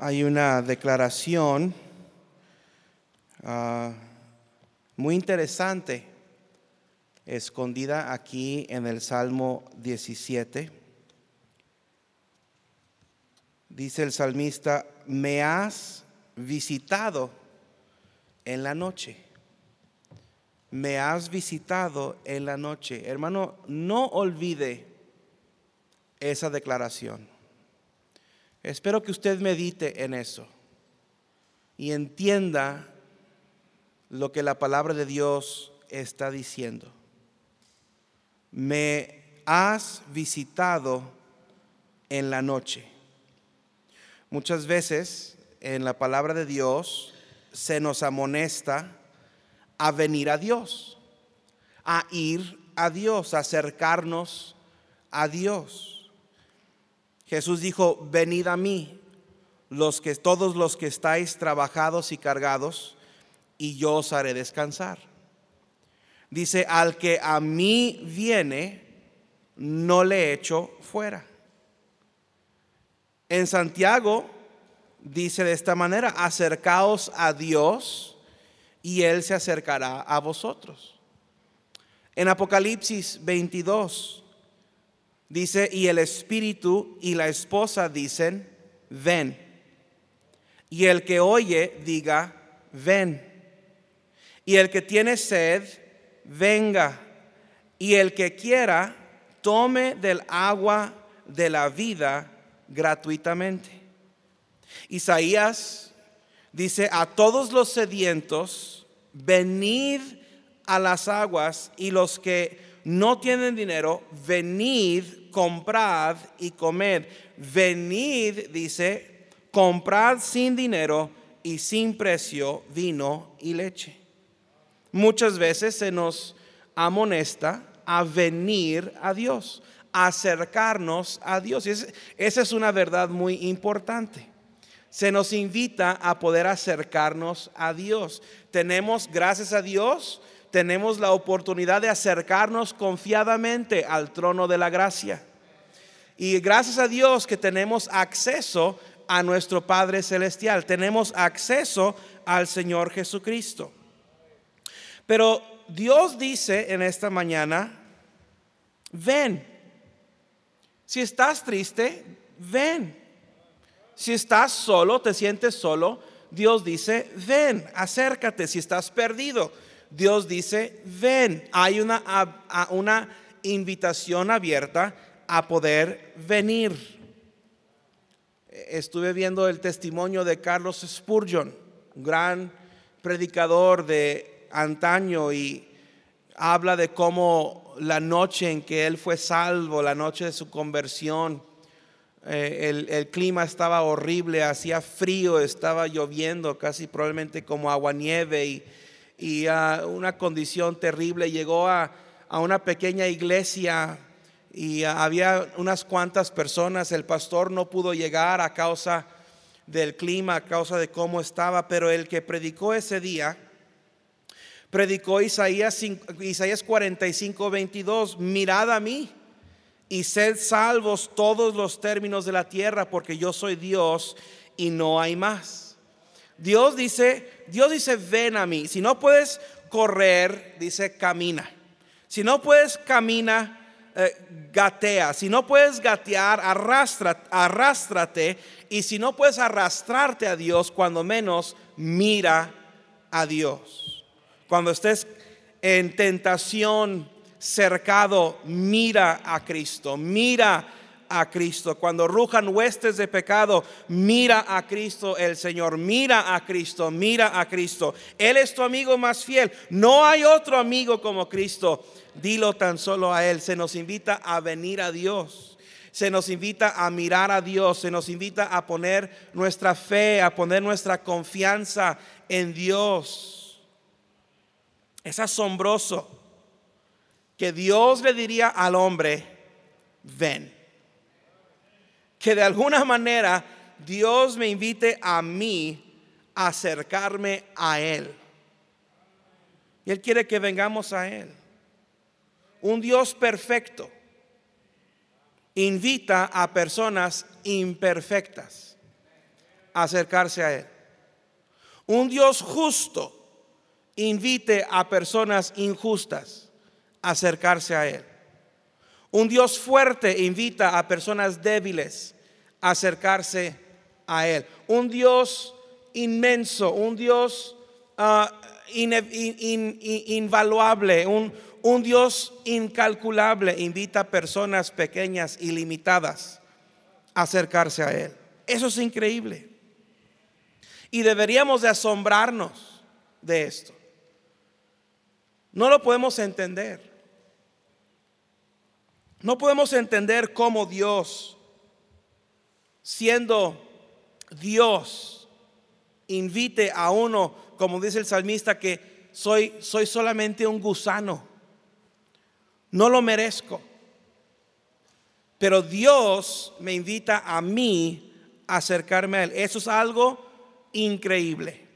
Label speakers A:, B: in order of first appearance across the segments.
A: hay una declaración ah, muy interesante escondida aquí en el Salmo 17. Dice el salmista, me has visitado en la noche. Me has visitado en la noche. Hermano, no olvide esa declaración. Espero que usted medite en eso y entienda lo que la palabra de Dios está diciendo. Me has visitado en la noche. Muchas veces en la palabra de Dios se nos amonesta a venir a Dios, a ir a Dios, a acercarnos a Dios. Jesús dijo, venid a mí, los que, todos los que estáis trabajados y cargados, y yo os haré descansar. Dice, al que a mí viene, no le echo fuera. En Santiago dice de esta manera, acercaos a Dios y Él se acercará a vosotros. En Apocalipsis 22 Dice, y el espíritu y la esposa dicen, ven. Y el que oye diga, ven. Y el que tiene sed, venga. Y el que quiera, tome del agua de la vida gratuitamente. Isaías dice, a todos los sedientos, venid a las aguas y los que no tienen dinero, venid, comprad y comed. Venid, dice, comprad sin dinero y sin precio vino y leche. Muchas veces se nos amonesta a venir a Dios, a acercarnos a Dios. Y esa es una verdad muy importante. Se nos invita a poder acercarnos a Dios. Tenemos, gracias a Dios, tenemos la oportunidad de acercarnos confiadamente al trono de la gracia. Y gracias a Dios que tenemos acceso a nuestro Padre Celestial, tenemos acceso al Señor Jesucristo. Pero Dios dice en esta mañana, ven. Si estás triste, ven. Si estás solo, te sientes solo, Dios dice, ven, acércate. Si estás perdido, Dios dice, ven, hay una, una invitación abierta a poder venir. Estuve viendo el testimonio de Carlos Spurgeon, un gran predicador de antaño y habla de cómo la noche en que él fue salvo, la noche de su conversión, eh, el, el, clima estaba horrible, hacía frío, estaba lloviendo, casi probablemente como agua nieve y y a una condición terrible. Llegó a, una pequeña iglesia y había unas cuantas personas. El pastor no pudo llegar a causa del clima, a causa de cómo estaba, pero el que predicó ese día, predicó Isaías, Isaías 45, 22, mirad a mí y sed salvos todos los términos de la tierra, porque yo soy Dios y no hay más. Dios dice, Dios dice, ven a mí. Si no puedes correr, dice, camina. Si no puedes camina, eh, gatea. Si no puedes gatear, arrastra, arrástrate. Y si no puedes arrastrarte a Dios, cuando menos, mira a Dios. Cuando estés en tentación, cercado, mira a Cristo. Mira a Cristo. Cuando rujan huestes de pecado, mira a Cristo el Señor, mira a Cristo, mira a Cristo. Él es tu amigo más fiel. No hay otro amigo como Cristo. Dilo tan solo a Él. Se nos invita a venir a Dios. Se nos invita a mirar a Dios. Se nos invita a poner nuestra fe, a poner nuestra confianza en Dios. Es asombroso que Dios le diría al hombre, ven que de alguna manera Dios me invite a mí a acercarme a Él. Y Él quiere que vengamos a Él. Un Dios perfecto invita a personas imperfectas a acercarse a Él. Un Dios justo invite a personas injustas a acercarse a Él. Un Dios fuerte invita a personas débiles a acercarse a Él. Un Dios inmenso, un Dios ah, invaluable, un, un Dios incalculable invita a personas pequeñas y limitadas a acercarse a Él. Eso es increíble. Y deberíamos de asombrarnos de esto. No lo podemos entender. No podemos entender cómo Dios, siendo Dios, invite a uno, como dice el salmista, que soy, soy solamente un gusano. No lo merezco. Pero Dios me invita a mí a acercarme a Él. Eso es algo increíble.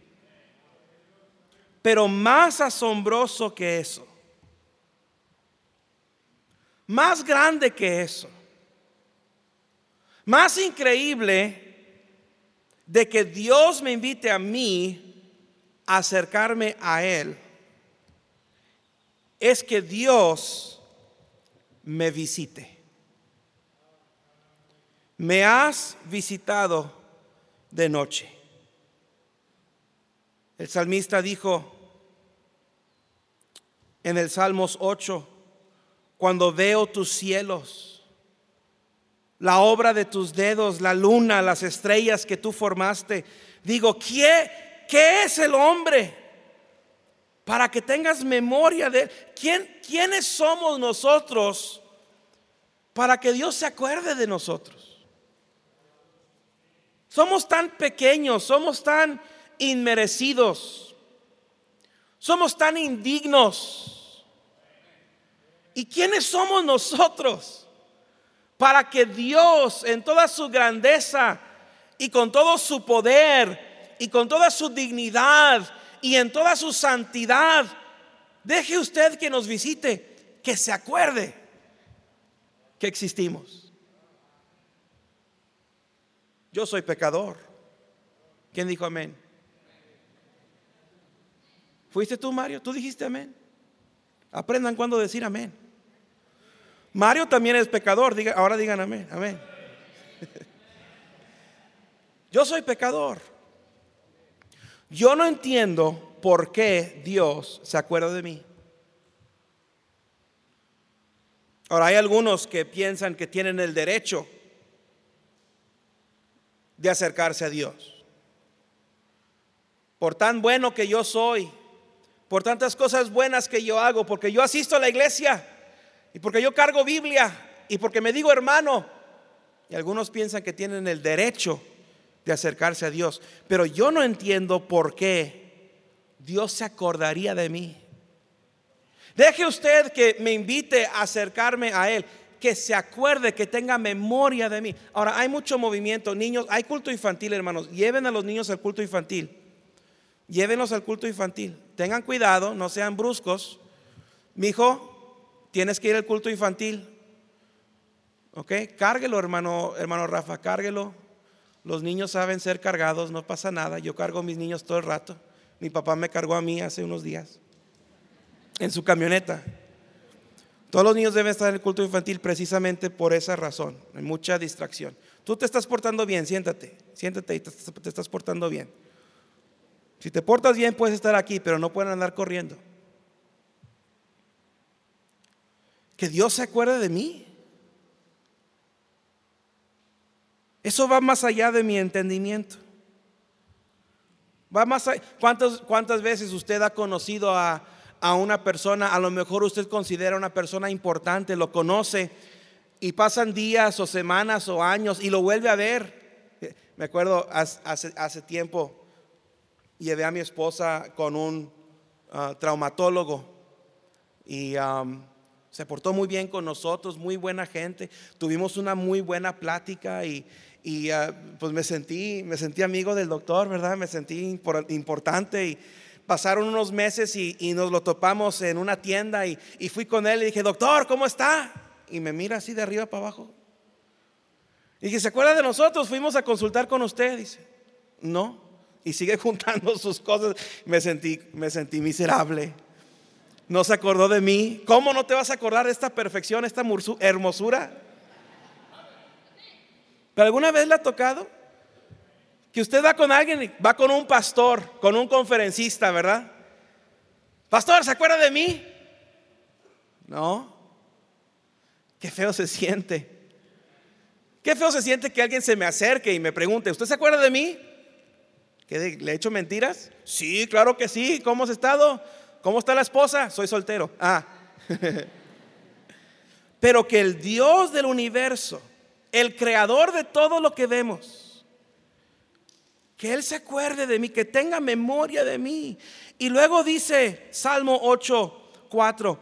A: Pero más asombroso que eso, más grande que eso, más increíble de que Dios me invite a mí a acercarme a Él, es que Dios me visite. Me has visitado de noche. El salmista dijo en el Salmos 8, cuando veo tus cielos, la obra de tus dedos, la luna, las estrellas que tú formaste, digo, ¿qué, qué es el hombre? Para que tengas memoria de ¿Quién, quiénes somos nosotros para que Dios se acuerde de nosotros. Somos tan pequeños, somos tan inmerecidos. Somos tan indignos. ¿Y quiénes somos nosotros para que Dios en toda su grandeza y con todo su poder y con toda su dignidad y en toda su santidad, deje usted que nos visite, que se acuerde que existimos? Yo soy pecador. ¿Quién dijo amén? ¿Fuiste tú, Mario? ¿Tú dijiste amén? Aprendan cuando decir amén. Mario también es pecador. Ahora digan amén. Amén. Yo soy pecador. Yo no entiendo por qué Dios se acuerda de mí. Ahora hay algunos que piensan que tienen el derecho de acercarse a Dios. Por tan bueno que yo soy, por tantas cosas buenas que yo hago, porque yo asisto a la iglesia y porque yo cargo Biblia y porque me digo hermano. Y algunos piensan que tienen el derecho de acercarse a Dios, pero yo no entiendo por qué Dios se acordaría de mí. Deje usted que me invite a acercarme a Él, que se acuerde, que tenga memoria de mí. Ahora, hay mucho movimiento, niños, hay culto infantil, hermanos, lleven a los niños al culto infantil llévenlos al culto infantil. Tengan cuidado, no sean bruscos. Mi hijo, tienes que ir al culto infantil. ¿Ok? Cárguelo, hermano, hermano Rafa, cárguelo. Los niños saben ser cargados, no pasa nada. Yo cargo a mis niños todo el rato. Mi papá me cargó a mí hace unos días en su camioneta. Todos los niños deben estar en el culto infantil precisamente por esa razón. Hay mucha distracción. Tú te estás portando bien, siéntate, siéntate y te, te estás portando bien. Si te portas bien, puedes estar aquí, pero no pueden andar corriendo. Que Dios se acuerde de mí. Eso va más allá de mi entendimiento. Va más ¿Cuántas, ¿Cuántas veces usted ha conocido a, a una persona? A lo mejor usted considera una persona importante, lo conoce y pasan días o semanas o años y lo vuelve a ver. Me acuerdo hace, hace tiempo llevé a mi esposa con un ah, traumatólogo y se portó muy bien con nosotros, muy buena gente. Tuvimos una muy buena plática y, ah, pues me sentí, me sentí amigo del doctor, ¿verdad? Me sentí importante y pasaron unos meses y, nos lo topamos en una tienda y, y, fui con él y dije, doctor, ¿cómo está? Y me mira así de arriba para abajo. Y dije, ¿se acuerda de nosotros? Fuimos a consultar con usted, dice. no. Y sigue juntando sus cosas. Me sentí, me sentí miserable. No se acordó de mí. ¿Cómo no te vas a acordar de esta perfección, esta hermosura? ¿Pero alguna vez le ha tocado? Que usted va con alguien, va con un pastor, con un conferencista, ¿verdad? Pastor, ¿se acuerda de mí? No. Qué feo se siente. Qué feo se siente que alguien se me acerque y me pregunte, ¿usted se acuerda de mí? ¿Que le he hecho mentiras? Sí, claro que sí. ¿Cómo has estado? ¿Cómo está la esposa? Soy soltero. Ah. Pero que el Dios del universo, el creador de todo lo que vemos, que Él se acuerde de mí, que tenga memoria de mí. Y luego dice Salmo 8, 4,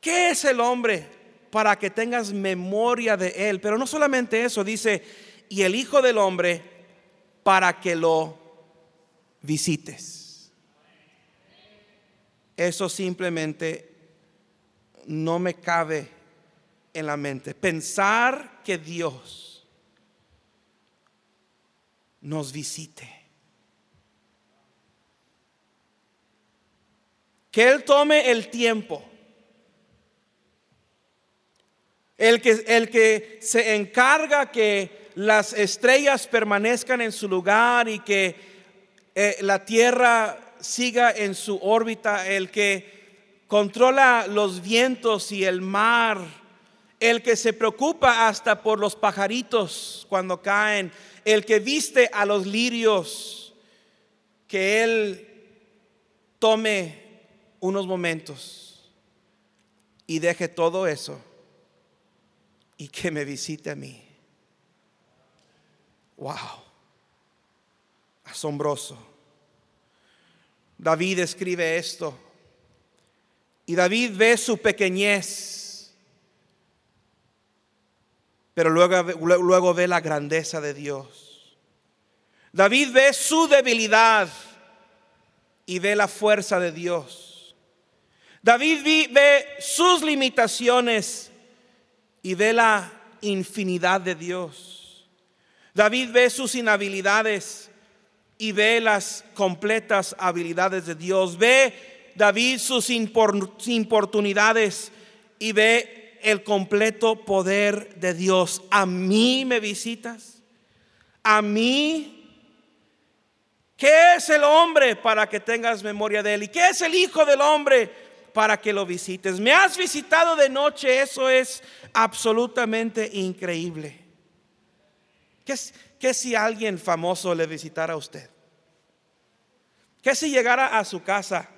A: ¿qué es el hombre para que tengas memoria de Él? Pero no solamente eso, dice, y el Hijo del Hombre para que lo visites. Eso simplemente no me cabe en la mente. Pensar que Dios nos visite. Que Él tome el tiempo. El que, el que se encarga que las estrellas permanezcan en su lugar y que eh, la Tierra siga en su órbita, el que controla los vientos y el mar el que se preocupa hasta por los pajaritos cuando caen, el que viste a los lirios, que Él tome unos momentos y deje todo eso y que me visite a mí. Wow, asombroso. David escribe esto y David ve su pequeñez pero luego, luego ve la grandeza de Dios. David ve su debilidad y ve la fuerza de Dios. David ve sus limitaciones y ve la infinidad de Dios. David ve sus inhabilidades y ve las completas habilidades de Dios. Ve David sus importunidades y ve el completo poder de Dios. A mí me visitas. A mí. ¿Qué es el hombre para que tengas memoria de él? ¿Y qué es el Hijo del hombre para que lo visites? Me has visitado de noche. Eso es absolutamente increíble. ¿Qué, si alguien famoso le visitara a usted? ¿Qué si llegara a su casa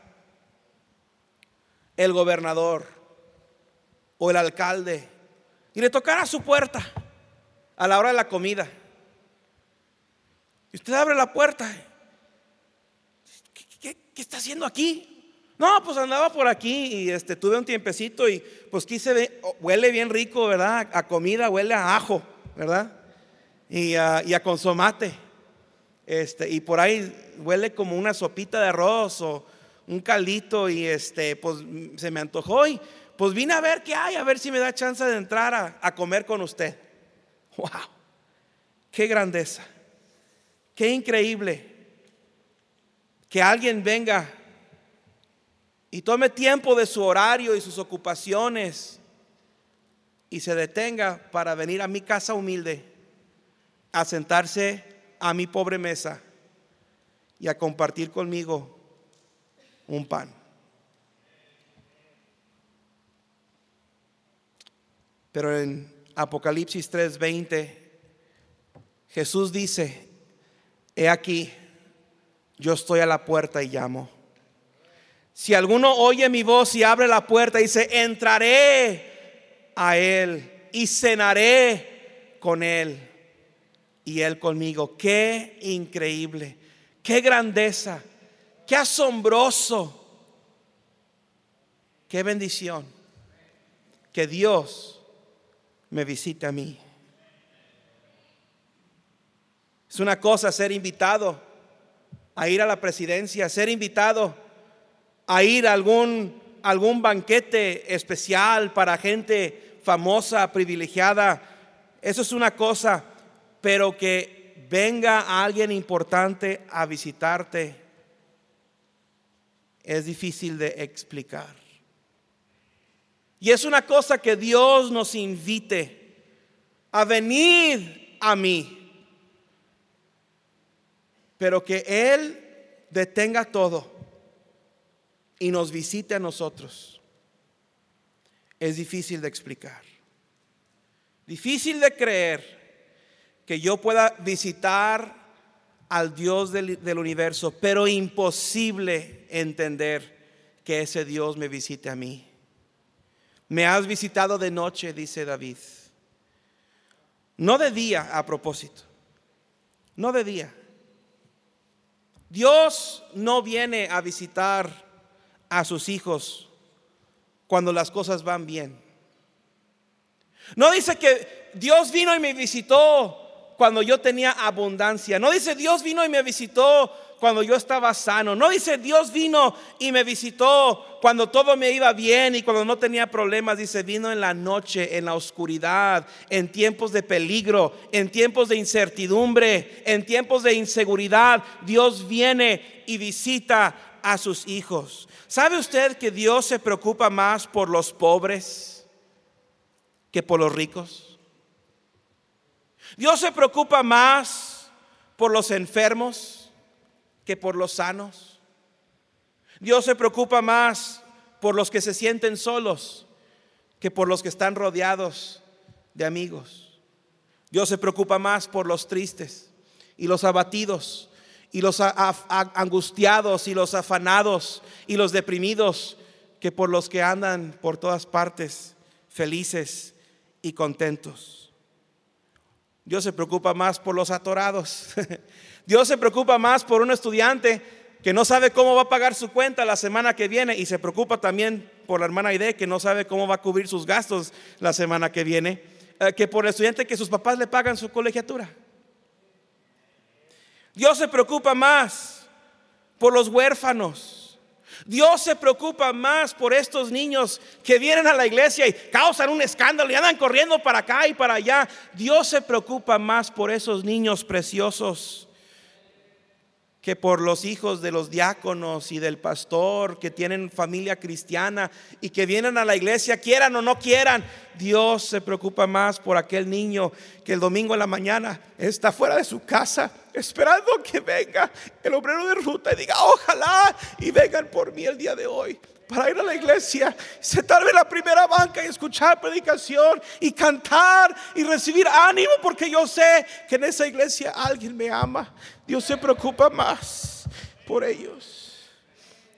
A: el gobernador? o el alcalde y le tocara su puerta a la hora de la comida. Y usted abre la puerta. ¿Qué, está haciendo aquí? No, pues andaba por aquí y este, tuve un tiempecito y pues quise huele bien rico, ¿verdad? A comida, huele a ajo, ¿verdad? Y a, y a consomate. Este, y por ahí huele como una sopita de arroz o un caldito y este, pues se me antojó y pues vine a ver qué hay, a ver si me da chance de entrar a, comer con usted. ¡Wow! ¡Qué grandeza! ¡Qué increíble! Que alguien venga y tome tiempo de su horario y sus ocupaciones y se detenga para venir a mi casa humilde, a sentarse a mi pobre mesa y a compartir conmigo un pan. Pero en Apocalipsis 3:20 Jesús dice, he aquí, yo estoy a la puerta y llamo. Si alguno oye mi voz y abre la puerta, dice, entraré a él y cenaré con él y él conmigo. Qué increíble, qué grandeza, qué asombroso, qué bendición que Dios me visite a mí. Es una cosa ser invitado a ir a la presidencia, ser invitado a ir a algún, algún banquete especial para gente famosa, privilegiada. Eso es una cosa, pero que venga alguien importante a visitarte es difícil de explicar. Y es una cosa que Dios nos invite a venir a mí, pero que Él detenga todo y nos visite a nosotros. Es difícil de explicar. Difícil de creer que yo pueda visitar al Dios del, universo, pero imposible entender que ese Dios me visite a mí. Me has visitado de noche, dice David. No de día a propósito. No de día. Dios no viene a visitar a sus hijos cuando las cosas van bien. No dice que Dios vino y me visitó cuando yo tenía abundancia. No dice Dios vino y me visitó cuando yo estaba sano. No dice Dios vino y me visitó cuando todo me iba bien y cuando no tenía problemas. Dice vino en la noche, en la oscuridad, en tiempos de peligro, en tiempos de incertidumbre, en tiempos de inseguridad. Dios viene y visita a sus hijos. ¿Sabe usted que Dios se preocupa más por los pobres? que por los ricos. Dios se preocupa más por los enfermos que por los sanos. Dios se preocupa más por los que se sienten solos que por los que están rodeados de amigos. Dios se preocupa más por los tristes y los abatidos y los angustiados y los afanados y los deprimidos que por los que andan por todas partes felices y contentos. Dios se preocupa más por los atorados. Dios se preocupa más por un estudiante que no sabe cómo va a pagar su cuenta la semana que viene y se preocupa también por la hermana Aide que no sabe cómo va a cubrir sus gastos la semana que viene, eh, que por el estudiante que sus papás le pagan su colegiatura. Dios se preocupa más por los huérfanos Dios se preocupa más por estos niños que vienen a la iglesia y causan un escándalo y andan corriendo para acá y para allá. Dios se preocupa más por esos niños preciosos que por los hijos de los diáconos y del pastor que tienen familia cristiana y que vienen a la iglesia, quieran o no quieran. Dios se preocupa más por aquel niño que el domingo en la mañana está fuera de su casa esperando que venga el obrero de ruta y diga, ojalá y vengan por mí el día de hoy para ir a la iglesia, sentarme en la primera banca y escuchar predicación y cantar y recibir ánimo porque yo sé que en esa iglesia alguien me ama. Dios se preocupa más por ellos.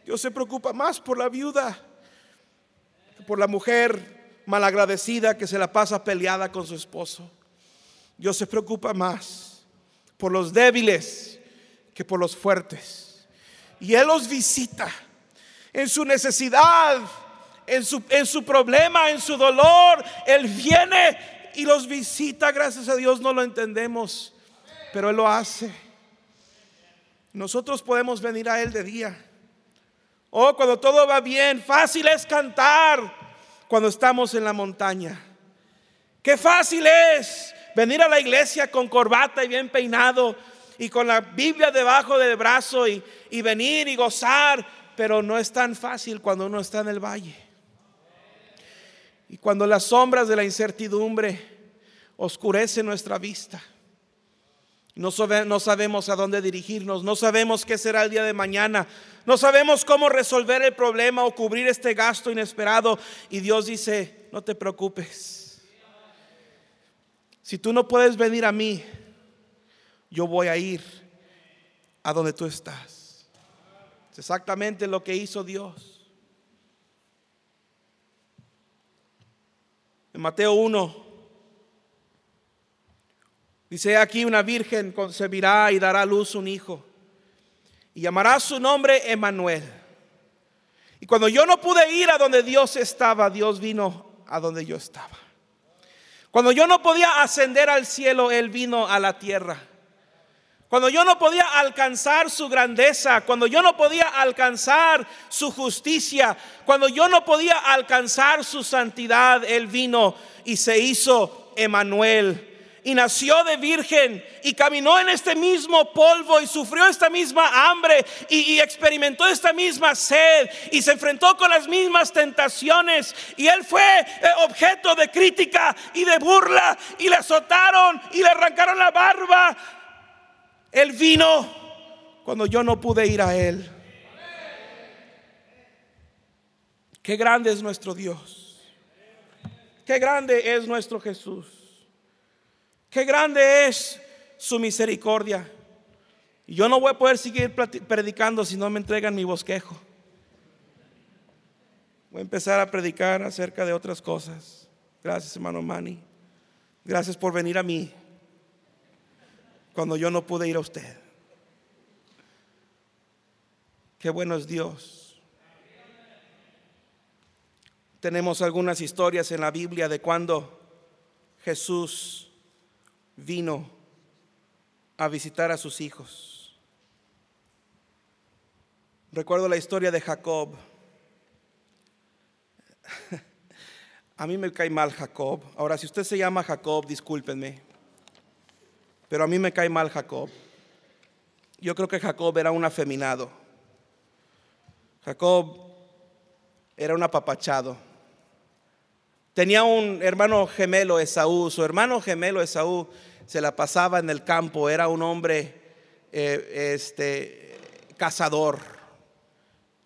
A: Dios se preocupa más por la viuda, por la mujer malagradecida que se la pasa peleada con su esposo. Dios se preocupa más por los débiles que por los fuertes. Y Él los visita en su necesidad, en su, en su problema, en su dolor. Él viene y los visita. Gracias a Dios no lo entendemos, pero Él lo hace. Nosotros podemos venir a Él de día. Oh, cuando todo va bien, fácil es cantar cuando estamos en la montaña. Qué fácil es venir a la iglesia con corbata y bien peinado y con la Biblia debajo del brazo y, y venir y gozar pero no es tan fácil cuando uno está en el valle. Y cuando las sombras de la incertidumbre oscurecen nuestra vista. No, sabemos a dónde dirigirnos, no sabemos qué será el día de mañana, no sabemos cómo resolver el problema o cubrir este gasto inesperado. Y Dios dice, no te preocupes. Si tú no puedes venir a mí, yo voy a ir a donde tú estás exactamente lo que hizo Dios. En Mateo 1 dice aquí una virgen concebirá y dará a luz un hijo y llamará su nombre Emanuel. Y cuando yo no pude ir a donde Dios estaba, Dios vino a donde yo estaba. Cuando yo no podía ascender al cielo, Él vino a la tierra. Cuando yo no podía alcanzar su grandeza, cuando yo no podía alcanzar su justicia, cuando yo no podía alcanzar su santidad, Él vino y se hizo Emanuel. Y nació de virgen y caminó en este mismo polvo y sufrió esta misma hambre y, experimentó esta misma sed y se enfrentó con las mismas tentaciones y él fue eh, objeto de crítica y de burla y le azotaron y le arrancaron la barba. Él vino cuando yo no pude ir a él. Qué grande es nuestro Dios. Qué grande es nuestro Jesús. Qué grande es su misericordia. Yo no voy a poder seguir predicando si no me entregan mi bosquejo. Voy a empezar a predicar acerca de otras cosas. Gracias, hermano Manny. Gracias por venir a mí cuando yo no pude ir a usted. Qué bueno es Dios. Tenemos algunas historias en la Biblia de cuando Jesús vino a visitar a sus hijos. Recuerdo la historia de Jacob. A mí me cae mal Jacob. Ahora, si usted se llama Jacob, discúlpenme. Pero a mí me cae mal Jacob. Yo creo que Jacob era un afeminado. Jacob era un apapachado. Tenía un hermano gemelo Esaú. Su hermano gemelo Esaú se la pasaba en el campo. Era un hombre eh, este, cazador.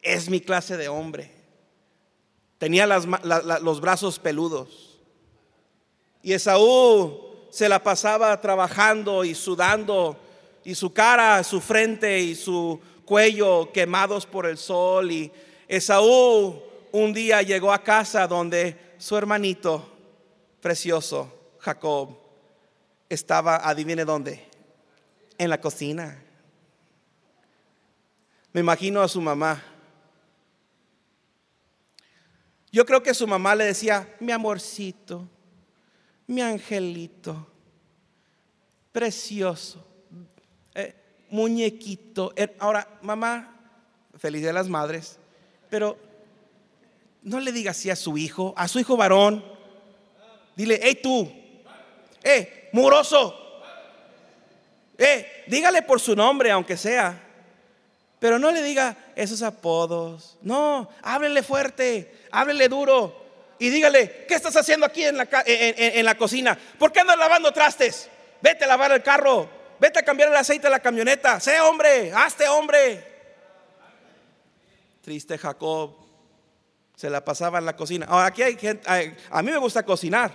A: Es mi clase de hombre. Tenía los brazos peludos. Y Esaú se la pasaba trabajando y sudando. Y su cara, su frente y su cuello quemados por el sol. Y Esaú un día llegó a casa donde su hermanito precioso, Jacob, estaba, adivine dónde, en la cocina. Me imagino a su mamá. Yo creo que su mamá le decía, mi amorcito, mi angelito, precioso, eh, muñequito. Er, ahora, mamá, feliz de las madres, pero no le diga así a su hijo, a su hijo varón. Dile, hey tú, eh, muroso. Eh, dígale por su nombre, aunque sea. Pero no le diga esos apodos. No, háblele fuerte, háblele duro. Y dígale, ¿qué estás haciendo aquí en la, en la cocina? ¿Por qué andas lavando trastes? Vete a lavar el carro. Vete a cambiar el aceite de la camioneta. Sé hombre, hazte hombre. Triste Jacob se la pasaba en la cocina. Ahora, aquí hay gente, a mí me gusta cocinar,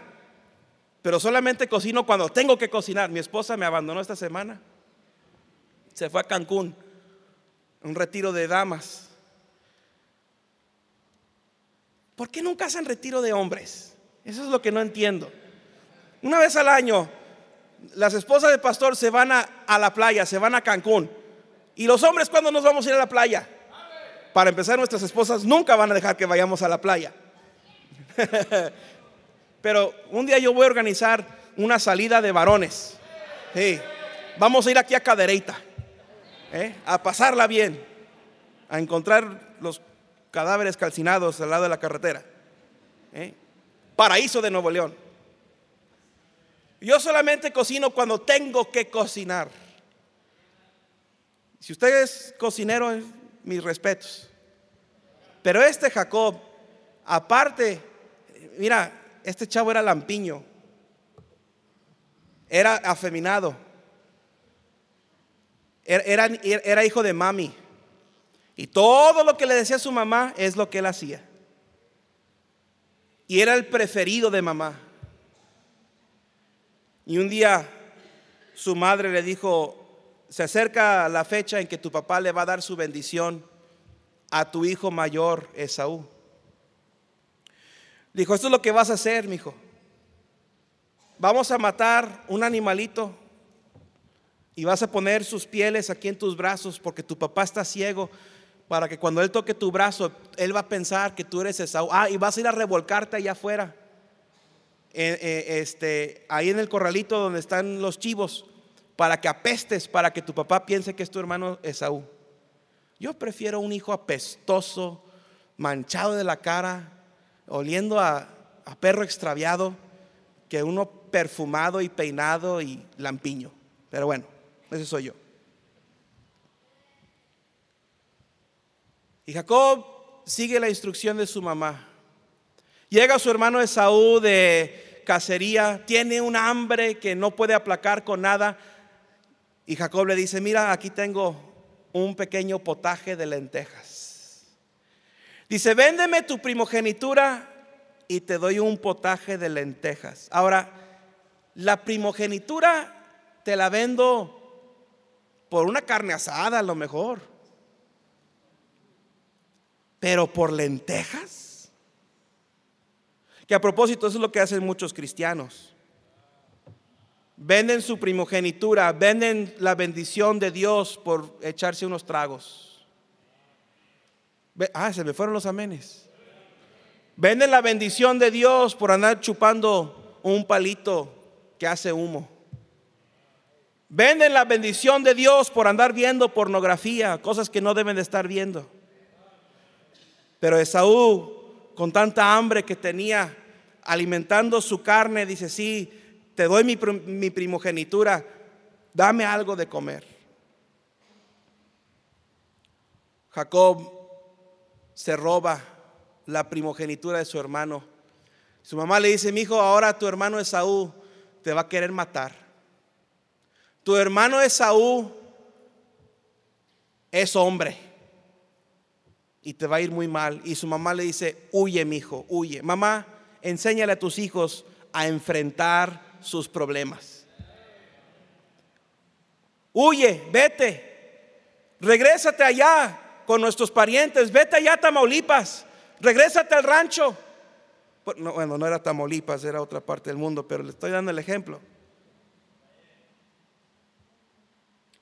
A: pero solamente cocino cuando tengo que cocinar. Mi esposa me abandonó esta semana. Se fue a Cancún, un retiro de damas. ¿Por qué nunca hacen retiro de hombres? Eso es lo que no entiendo. Una vez al año, las esposas del pastor se van a, a la playa, se van a Cancún. ¿Y los hombres cuándo nos vamos a ir a la playa? Para empezar, nuestras esposas nunca van a dejar que vayamos a la playa. Pero un día yo voy a organizar una salida de varones. Vamos a ir aquí a Cadereyta, ¿eh? a pasarla bien, a encontrar los cadáveres calcinados al lado de la carretera. ¿eh? Paraíso de Nuevo León. Yo solamente cocino cuando tengo que cocinar. Si usted es cocinero, mis respetos. Pero este Jacob, aparte, mira, este chavo era lampiño, era afeminado, era, hijo de mami. Y todo lo que le decía su mamá es lo que él hacía. Y era el preferido de mamá. Y un día su madre le dijo, se acerca la fecha en que tu papá le va a dar su bendición a tu hijo mayor Esaú. Dijo, esto es lo que vas a hacer, mi hijo. Vamos a matar un animalito y vas a poner sus pieles aquí en tus brazos porque tu papá está ciego para que cuando él toque tu brazo, él va a pensar que tú eres Esaú. Ah, y vas a ir a revolcarte allá afuera, este, ahí en el corralito donde están los chivos para que apestes, para que tu papá piense que es tu hermano Esaú. Yo prefiero un hijo apestoso, manchado de la cara, oliendo a, perro extraviado, que uno perfumado y peinado y lampiño. Pero bueno, ese soy yo. Y Jacob sigue la instrucción de su mamá. Llega su hermano Esaú de cacería, tiene un hambre que no puede aplacar con nada. Y Jacob le dice, mira, aquí tengo un pequeño potaje de lentejas. Dice, véndeme tu primogenitura y te doy un potaje de lentejas. Ahora, la primogenitura te la vendo por una carne asada a lo mejor. Pero por lentejas. Que a propósito, eso es lo que hacen muchos cristianos. Venden su primogenitura, venden la bendición de Dios por echarse unos tragos. Ah, se me fueron los amenes. Venden la bendición de Dios por andar chupando un palito que hace humo. Venden la bendición de Dios por andar viendo pornografía, cosas que no deben de estar viendo. Pero Esaú, con tanta hambre que tenía, alimentando su carne, dice, sí, te doy mi, mi primogenitura, dame algo de comer. Jacob se roba la primogenitura de su hermano. Su mamá le dice, mi hijo, ahora tu hermano Esaú te va a querer matar. Tu hermano Esaú es hombre y te va a ir muy mal. Y su mamá le dice, huye, mi hijo, huye. Mamá, enséñale a tus hijos a enfrentar sus problemas. Huye, vete, regrésate allá con nuestros parientes, vete allá a Tamaulipas, regrésate al rancho. bueno, no era Tamaulipas, era otra parte del mundo, pero le estoy dando el ejemplo.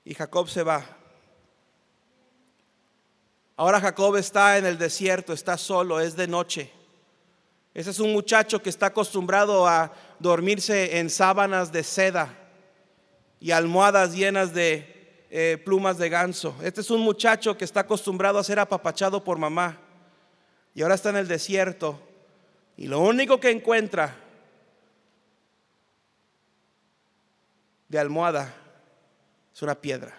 A: Y Jacob se va. Ahora Jacob está en el desierto, está solo, es de noche. Ese es un muchacho que está acostumbrado a dormirse en sábanas de seda y almohadas llenas de eh, plumas de ganso. Este es un muchacho que está acostumbrado a ser apapachado por mamá y ahora está en el desierto y lo único que encuentra de almohada es una piedra.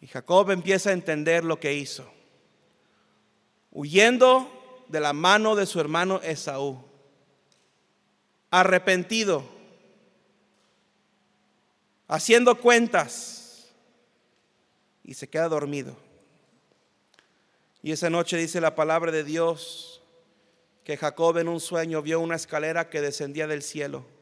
A: Y Jacob empieza a entender lo que hizo. Huyendo de la mano de su hermano Esaú. Arrepentido. Haciendo cuentas. Y se queda dormido. Y esa noche dice la palabra de Dios que Jacob en un sueño vio una escalera que descendía del cielo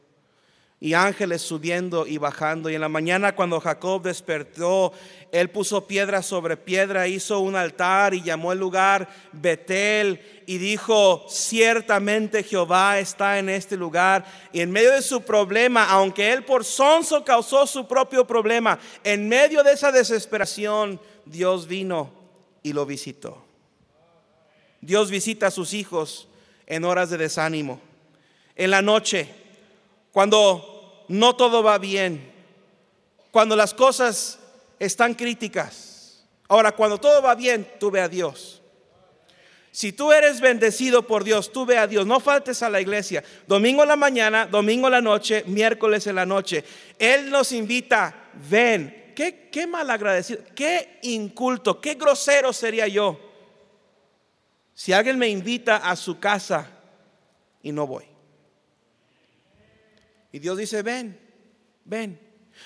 A: y ángeles subiendo y bajando. Y en la mañana cuando Jacob despertó, él puso piedra sobre piedra, hizo un altar y llamó el lugar Betel y dijo, ciertamente Jehová está en este lugar. Y en medio de su problema, aunque él por sonso causó su propio problema, en medio de esa desesperación, Dios vino y lo visitó. Dios visita a sus hijos en horas de desánimo. En la noche cuando no todo va bien, cuando las cosas están críticas. Ahora, cuando todo va bien, tú ve a Dios. Si tú eres bendecido por Dios, tú ve a Dios. No faltes a la iglesia. Domingo en la mañana, domingo en la noche, miércoles en la noche. Él nos invita, ven. Qué, mal agradecido, qué inculto, qué grosero sería yo si alguien me invita a su casa y no voy. Y Dios dice, ven, ven.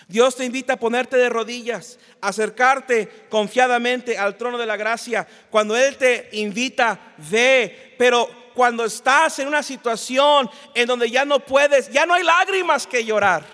A: Dios te invita a ponerte de rodillas, acercarte confiadamente al trono de la gracia. Cuando Él te invita, ve. Pero cuando estás en una situación en donde ya no puedes, ya no hay lágrimas que llorar.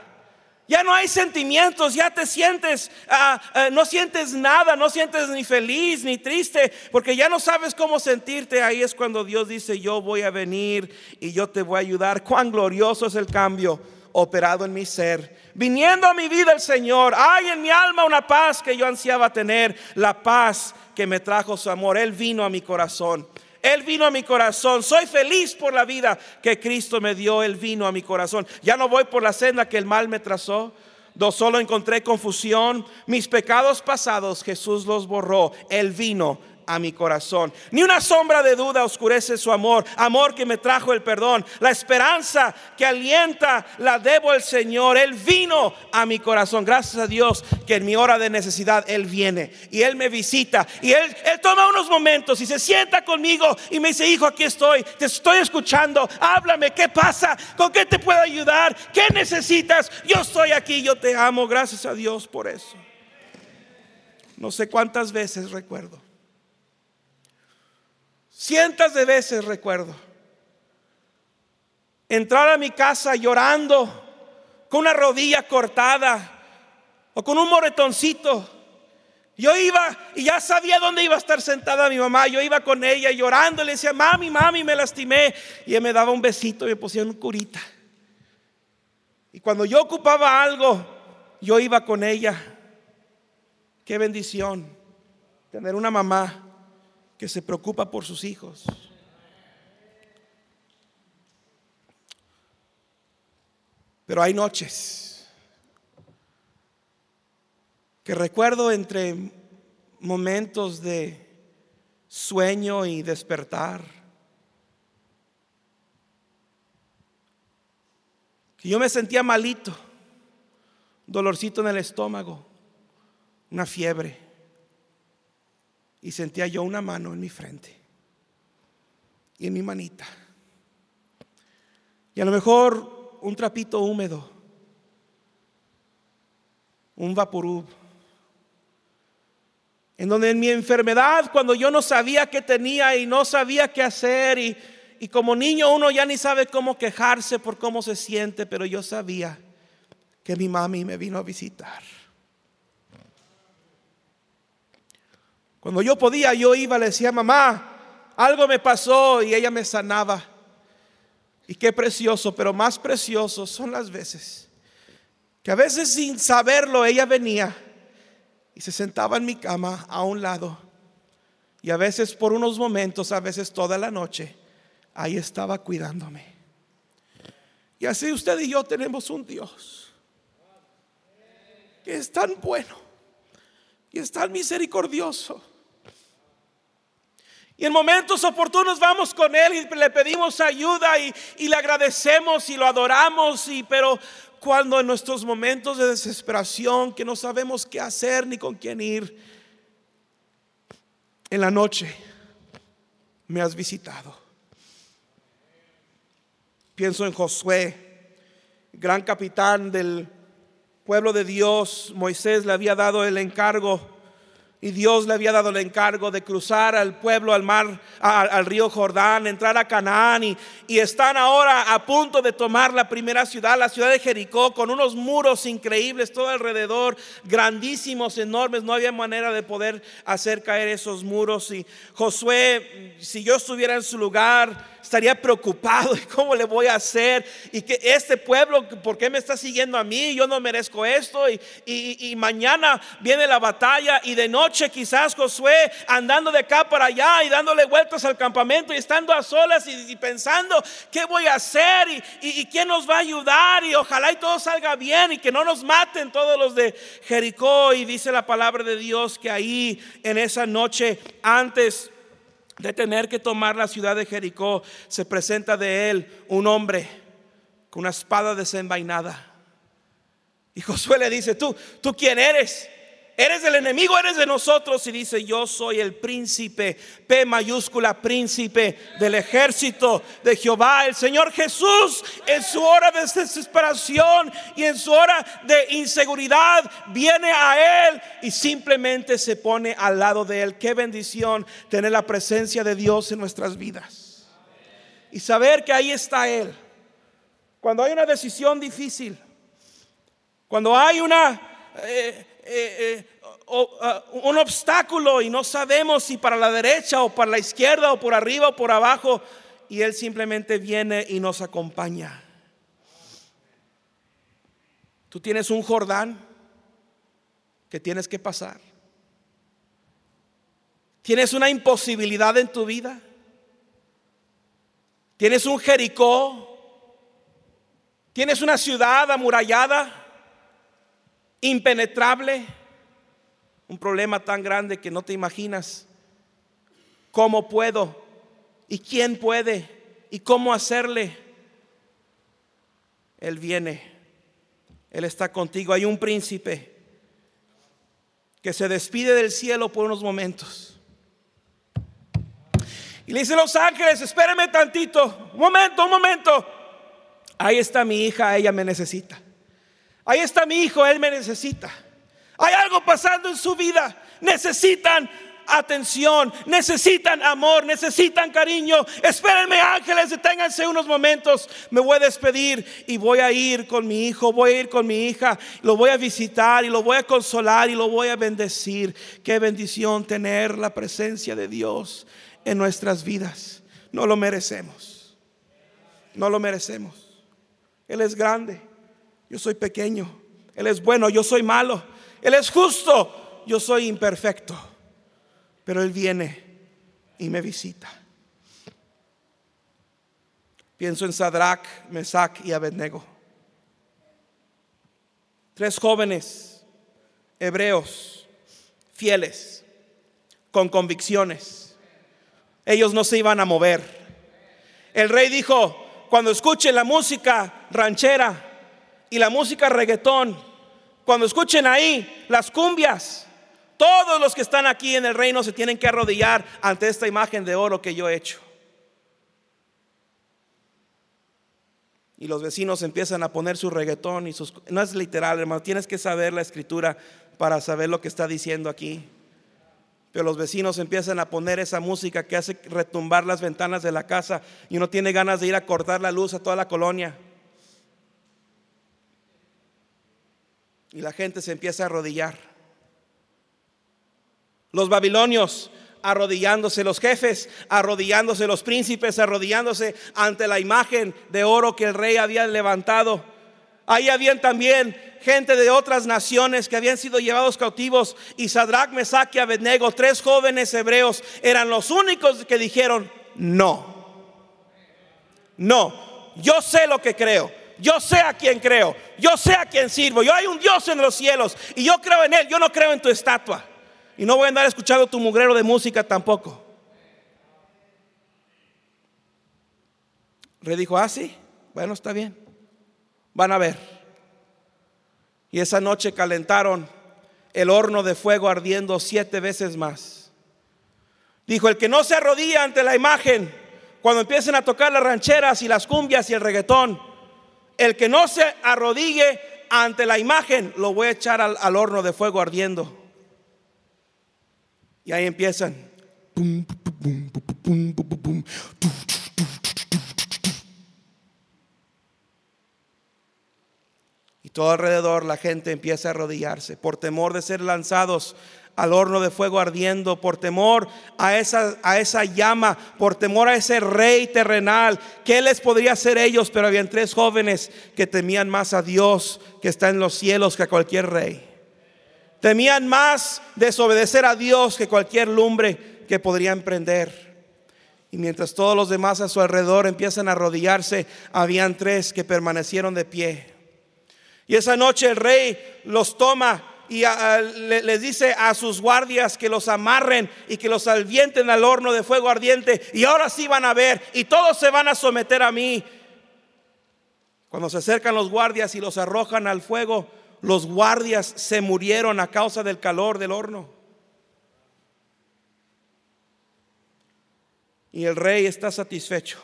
A: Ya no hay sentimientos, ya te sientes, ah, ah, no sientes nada, no sientes ni feliz ni triste, porque ya no sabes cómo sentirte. Ahí es cuando Dios dice, yo voy a venir y yo te voy a ayudar. Cuán glorioso es el cambio operado en mi ser. Viniendo a mi vida el Señor, hay en mi alma una paz que yo ansiaba tener, la paz que me trajo su amor. Él vino a mi corazón. Él vino a mi corazón. Soy feliz por la vida que Cristo me dio. Él vino a mi corazón. Ya no voy por la senda que el mal me trazó. No solo encontré confusión. Mis pecados pasados Jesús los borró. Él vino a mi corazón. Ni una sombra de duda oscurece su amor, amor que me trajo el perdón. La esperanza que alienta la debo al Señor. Él vino a mi corazón. Gracias a Dios que en mi hora de necesidad Él viene y Él me visita. Y Él, él toma unos momentos y se sienta conmigo y me dice, hijo, aquí estoy, te estoy escuchando. Háblame, ¿qué pasa? ¿Con qué te puedo ayudar? ¿Qué necesitas? Yo estoy aquí, yo te amo. Gracias a Dios por eso. No sé cuántas veces recuerdo Cientos de veces recuerdo entrar a mi casa llorando con una rodilla cortada o con un moretoncito. Yo iba y ya sabía dónde iba a estar sentada mi mamá. Yo iba con ella llorando. Le decía, mami, mami, me lastimé. Y ella me daba un besito y me pusieron un curita. Y cuando yo ocupaba algo, yo iba con ella. Qué bendición tener una mamá que se preocupa por sus hijos. Pero hay noches que recuerdo entre momentos de sueño y despertar, que yo me sentía malito, dolorcito en el estómago, una fiebre y sentía yo una mano en mi frente y en mi manita. Y a lo mejor un trapito húmedo, un vaporub. En donde en mi enfermedad, cuando yo no sabía qué tenía y no sabía qué hacer, y, y como niño uno ya ni sabe cómo quejarse por cómo se siente, pero yo sabía que mi mami me vino a visitar. Cuando yo podía, yo iba, le decía, mamá, algo me pasó y ella me sanaba. Y qué precioso, pero más precioso son las veces que a veces sin saberlo ella venía y se sentaba en mi cama a un lado. Y a veces por unos momentos, a veces toda la noche, ahí estaba cuidándome. Y así usted y yo tenemos un Dios que es tan bueno y es tan misericordioso y en momentos oportunos vamos con Él y le pedimos ayuda y, le agradecemos y lo adoramos. Y, pero cuando en nuestros momentos de desesperación, que no sabemos qué hacer ni con quién ir, en la noche me has visitado. Pienso en Josué, gran capitán del pueblo de Dios. Moisés le había dado el encargo y Dios le había dado el encargo de cruzar al pueblo, al mar, al, río Jordán, entrar a Canaán. Y, y, están ahora a punto de tomar la primera ciudad, la ciudad de Jericó, con unos muros increíbles todo alrededor, grandísimos, enormes. No había manera de poder hacer caer esos muros. Y Josué, si yo estuviera en su lugar, estaría preocupado y cómo le voy a hacer y que este pueblo, ¿por qué me está siguiendo a mí? Yo no merezco esto y, y, mañana viene la batalla y de noche quizás Josué andando de acá para allá y dándole vueltas al campamento y estando a solas y, pensando qué voy a hacer y, quién nos va a ayudar y ojalá y todo salga bien y que no nos maten todos los de Jericó y dice la palabra de Dios que ahí en esa noche antes de tener que tomar la ciudad de Jericó, se presenta de él un hombre con una espada desenvainada. Y Josué le dice, tú, ¿tú quién eres? ¿Eres del enemigo? ¿Eres de nosotros? Y dice, yo soy el príncipe, P mayúscula, príncipe del ejército de Jehová. El Señor Jesús en su hora de desesperación y en su hora de inseguridad viene a Él y simplemente se pone al lado de Él. Qué bendición tener la presencia de Dios en nuestras vidas. Y saber que ahí está Él. Cuando hay una decisión difícil, cuando hay una... Eh, eh, eh, ah, un obstáculo y no sabemos si para la derecha o para la izquierda o por arriba o por abajo. Y Él simplemente viene y nos acompaña. Tú tienes un Jordán que tienes que pasar. Tienes una imposibilidad en tu vida. Tienes un Jericó. Tienes una ciudad amurallada impenetrable, un problema tan grande que no te imaginas cómo puedo y quién puede y cómo hacerle. Él viene, Él está contigo. Hay un príncipe que se despide del cielo por unos momentos. Y le dice los ángeles, espérenme tantito, un momento, un momento. Ahí está mi hija, ella me necesita. Ahí está mi hijo, él me necesita. Hay algo pasando en su vida. Necesitan atención, necesitan amor, necesitan cariño. Espérenme ángeles, deténganse unos momentos. Me voy a despedir y voy a ir con mi hijo, voy a ir con mi hija, lo voy a visitar y lo voy a consolar y lo voy a bendecir. Qué bendición tener la presencia de Dios en nuestras vidas. No lo merecemos. No lo merecemos. Él es grande, yo soy pequeño. Él es bueno, yo soy malo. Él es justo, yo soy imperfecto. Pero Él viene y me visita. Pienso en Sadrach, Mesach y Abednego. Tres jóvenes hebreos, fieles, con convicciones. Ellos no se iban a mover. El rey dijo, cuando escuchen la música ranchera y la música reggaetón, cuando escuchen ahí las cumbias, todos los que están aquí en el reino se tienen que arrodillar ante esta imagen de oro que yo he hecho. Y los vecinos empiezan a poner su reggaetón y sus... No es literal, hermano, tienes que saber la escritura para saber lo que está diciendo aquí. Pero los vecinos empiezan a poner esa música que hace retumbar las ventanas de la casa y uno tiene ganas de ir a cortar la luz a toda la colonia. Y la gente se empieza a arrodillar. Los babilonios arrodillándose, los jefes arrodillándose, los príncipes arrodillándose ante la imagen de oro que el rey había levantado. Ahí habían también gente de otras naciones que habían sido llevados cautivos y Sadrach, Mesach y Abednego, tres jóvenes hebreos, eran los únicos que dijeron no. No, yo sé lo que creo. Yo sé a quién creo. Yo sé a quién sirvo. Yo hay un Dios en los cielos y yo creo en Él. Yo no creo en tu estatua. Y no voy a andar escuchando tu mugrero de música tampoco. Rey dijo, ah, sí, bueno, está bien. Van a ver. Y esa noche calentaron el horno de fuego ardiendo siete veces más. Dijo, el que no se arrodilla ante la imagen, cuando empiecen a tocar las rancheras y las cumbias y el reggaetón, el que no se arrodille ante la imagen, lo voy a echar al, horno de fuego ardiendo. Y ahí empiezan. Y todo alrededor la gente empieza a arrodillarse por temor de ser lanzados al horno de fuego ardiendo, por temor a esa, a esa llama, por temor a ese rey terrenal. ¿Qué les podría hacer ellos? Pero habían tres jóvenes que temían más a Dios que está en los cielos que a cualquier rey. Temían más desobedecer a Dios que cualquier lumbre que podrían prender. Y mientras todos los demás a su alrededor empiezan a arrodillarse, habían tres que permanecieron de pie. Y esa noche el rey los toma y les dice a sus guardias que los amarren y que los alvienten al horno de fuego ardiente. Y ahora sí van a ver y todos se van a someter a mí. Cuando se acercan los guardias y los arrojan al fuego, los guardias se murieron a causa del calor del horno. Y el rey está satisfecho.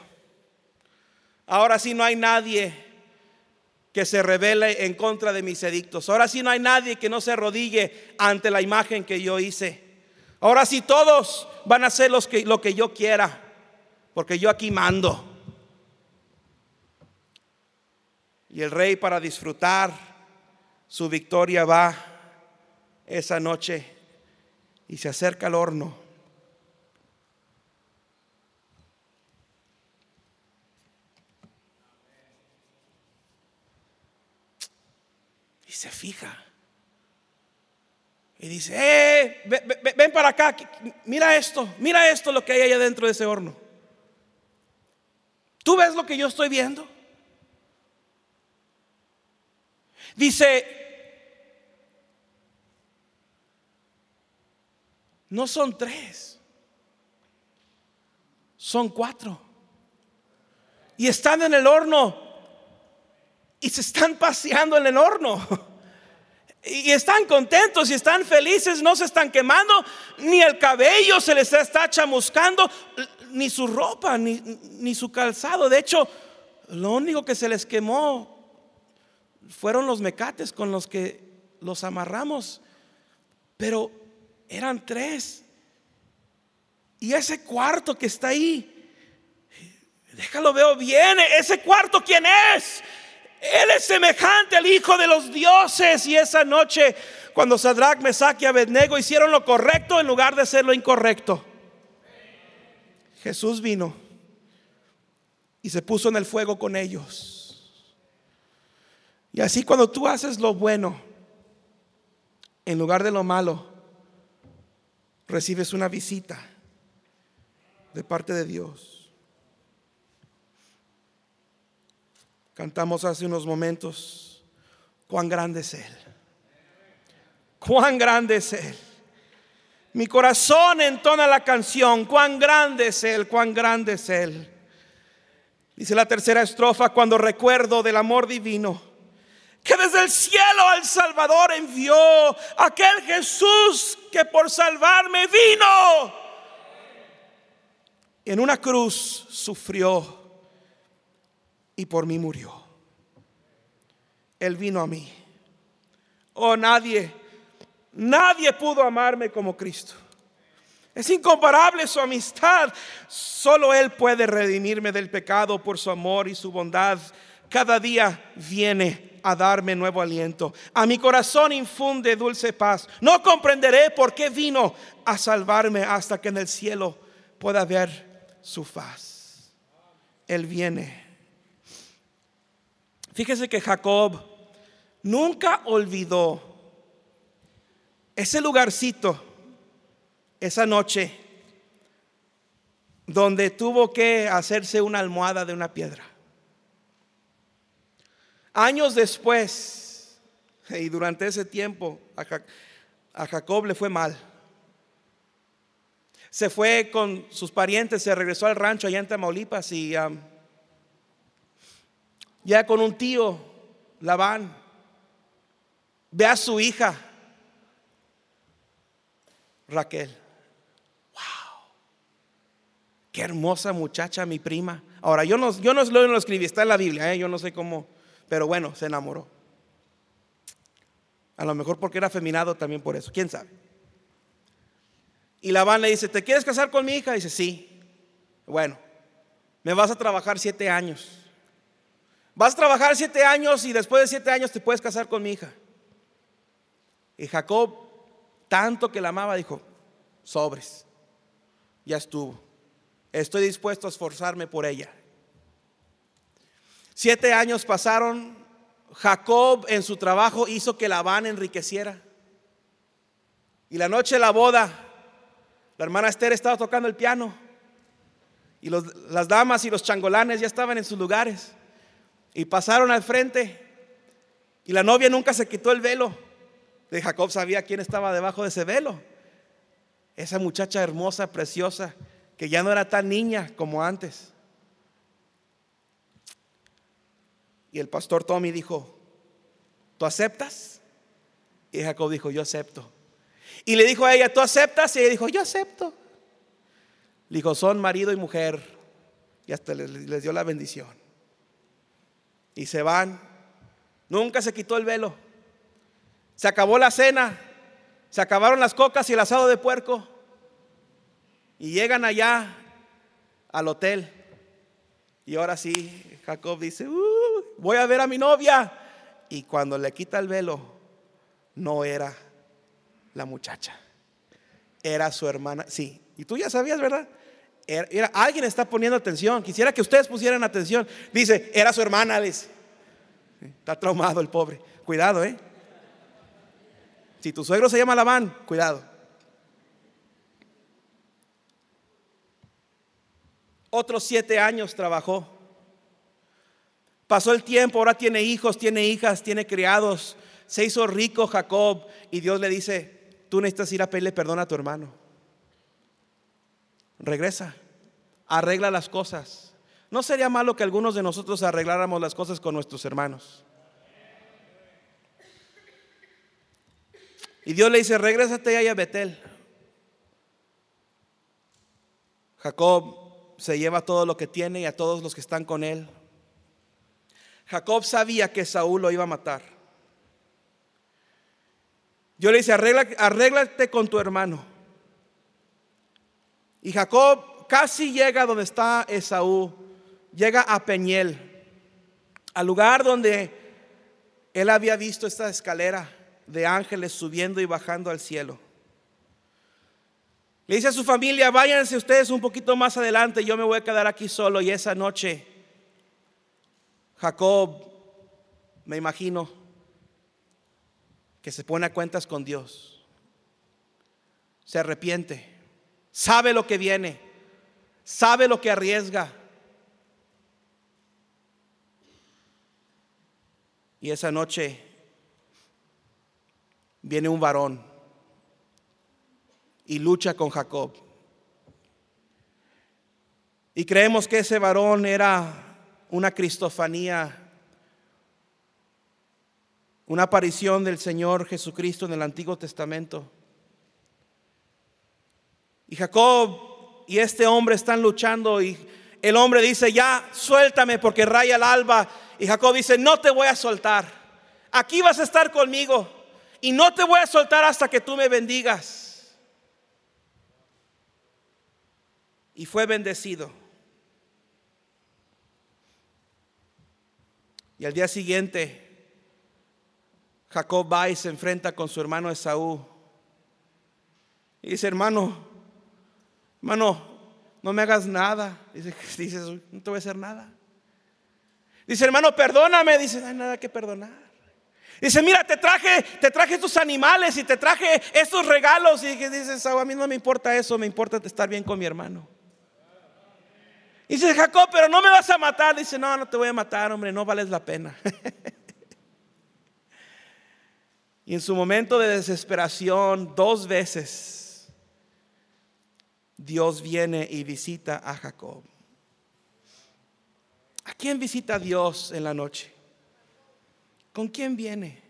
A: Ahora sí no hay nadie que se revele en contra de mis edictos. Ahora sí no hay nadie que no se arrodille ante la imagen que yo hice. Ahora sí todos van a hacer lo que yo quiera, porque yo aquí mando. Y el rey para disfrutar su victoria va esa noche y se acerca al horno se fija. Y dice, eh, ven, para acá, mira esto, mira esto lo que hay allá dentro de ese horno. ¿Tú ves lo que yo estoy viendo? Dice, no son tres, son cuatro. Y están en el horno y se están paseando en el horno. Y están contentos y están felices, no se están quemando, ni el cabello se les está chamuscando, ni su ropa, ni, ni su calzado. De hecho, lo único que se les quemó fueron los mecates con los que los amarramos. Pero eran tres. Y ese cuarto que está ahí, déjalo veo bien, ese cuarto quién es? Él es semejante al Hijo de los dioses. Y esa noche, cuando Sadrach, Mesach y Abednego hicieron lo correcto en lugar de hacer lo incorrecto, Jesús vino y se puso en el fuego con ellos. Y así cuando tú haces lo bueno en lugar de lo malo, recibes una visita de parte de Dios. Cantamos hace unos momentos, cuán grande es Él. Cuán grande es Él. Mi corazón entona la canción, cuán grande es Él, cuán grande es Él. Dice la tercera estrofa, cuando recuerdo del amor divino, que desde el cielo al Salvador envió aquel Jesús que por salvarme vino. En una cruz sufrió y por mí murió. Él vino a mí. Oh, nadie, nadie pudo amarme como Cristo. Es incomparable su amistad. Solo Él puede redimirme del pecado por su amor y su bondad. Cada día viene a darme nuevo aliento. A mi corazón infunde dulce paz. No comprenderé por qué vino a salvarme hasta que en el cielo pueda ver su faz. Él viene Fíjese que Jacob nunca olvidó ese lugarcito, esa noche, donde tuvo que hacerse una almohada de una piedra. Años después, y durante ese tiempo, a Jacob le fue mal. Se fue con sus parientes, se regresó al rancho allá en Tamaulipas y ya con un tío, Labán, ve a su hija, Raquel. Wow, qué hermosa muchacha, mi prima. Ahora, yo no, yo no lo escribí, está en la Biblia, ¿eh? yo no sé cómo, pero bueno, se enamoró. A lo mejor porque era afeminado también por eso, quién sabe. Y Labán le dice, ¿te quieres casar con mi hija? dice, sí. Bueno, me vas a trabajar siete años. Vas a trabajar siete años y después de siete años te puedes casar con mi hija. Y Jacob, tanto que la amaba, dijo, sobres, ya estuvo. Estoy dispuesto a esforzarme por ella. Siete años pasaron. Jacob en su trabajo hizo que Labán enriqueciera. Y la noche de la boda, la hermana Esther estaba tocando el piano. Y las damas y los changolanes ya estaban en sus lugares. Y pasaron al frente. Y la novia nunca se quitó el velo. De Jacob sabía quién estaba debajo de ese velo. Esa muchacha hermosa, preciosa, que ya no era tan niña como antes. Y el pastor Tommy dijo, ¿tú aceptas? Y Jacob dijo, yo acepto. Y le dijo a ella, ¿tú aceptas? Y ella dijo, yo acepto. Le dijo, son marido y mujer. Y hasta les, les dio la bendición. Y se van. Nunca se quitó el velo. Se acabó la cena. Se acabaron las cocas y el asado de puerco. Y llegan allá al hotel. Y ahora sí, Jacob dice, uh, voy a ver a mi novia. Y cuando le quita el velo, no era la muchacha. Era su hermana. Sí. Y tú ya sabías, ¿verdad? Era, alguien está poniendo atención. Quisiera que ustedes pusieran atención. Dice, era su hermana, dice. Está traumado el pobre. Cuidado, ¿eh? Si tu suegro se llama Labán, cuidado. Otros siete años trabajó. Pasó el tiempo, ahora tiene hijos, tiene hijas, tiene criados. Se hizo rico Jacob y Dios le dice, tú necesitas ir a pedirle perdón a tu hermano regresa. arregla las cosas. ¿No sería malo que algunos de nosotros arregláramos las cosas con nuestros hermanos? Y Dios le dice, regrésate ahí a Betel. Jacob se lleva todo lo que tiene y a todos los que están con él. Jacob sabía que Saúl lo iba a matar. Yo le dice, arréglate con tu hermano. Y Jacob casi llega donde está Esaú, llega a Peñel, al lugar donde él había visto esta escalera de ángeles subiendo y bajando al cielo. Le dice a su familia, váyanse ustedes un poquito más adelante, yo me voy a quedar aquí solo. Y esa noche, Jacob, me imagino, que se pone a cuentas con Dios, se arrepiente, sabe lo que viene, sabe lo que arriesga. Y esa noche viene un varón y lucha con Jacob. Y creemos que ese varón era una cristofanía, una aparición del Señor Jesucristo en el Antiguo Testamento. Y Jacob y este hombre están luchando y el hombre dice, ya, suéltame porque raya el alba. Y Jacob dice, no te voy a soltar. Aquí vas a estar conmigo y no te voy a soltar hasta que tú me bendigas. y fue bendecido. Y al día siguiente, Jacob va y se enfrenta con su hermano Esaú. Y dice, hermano, hermano, no me hagas nada. Dice, dice, no te voy a hacer nada. Dice, hermano, perdóname. Dice, no hay nada que perdonar. Dice, mira, te traje, te traje estos animales y te traje estos regalos. Y dice, Esaú, a mí no me importa eso, me importa estar bien con mi hermano. Dice Jacob, pero no me vas a matar. Dice, no, no te voy a matar, hombre, no vales la pena. y en su momento de desesperación, dos veces, Dios viene y visita a Jacob. ¿A quién visita Dios en la noche? ¿Con quién viene?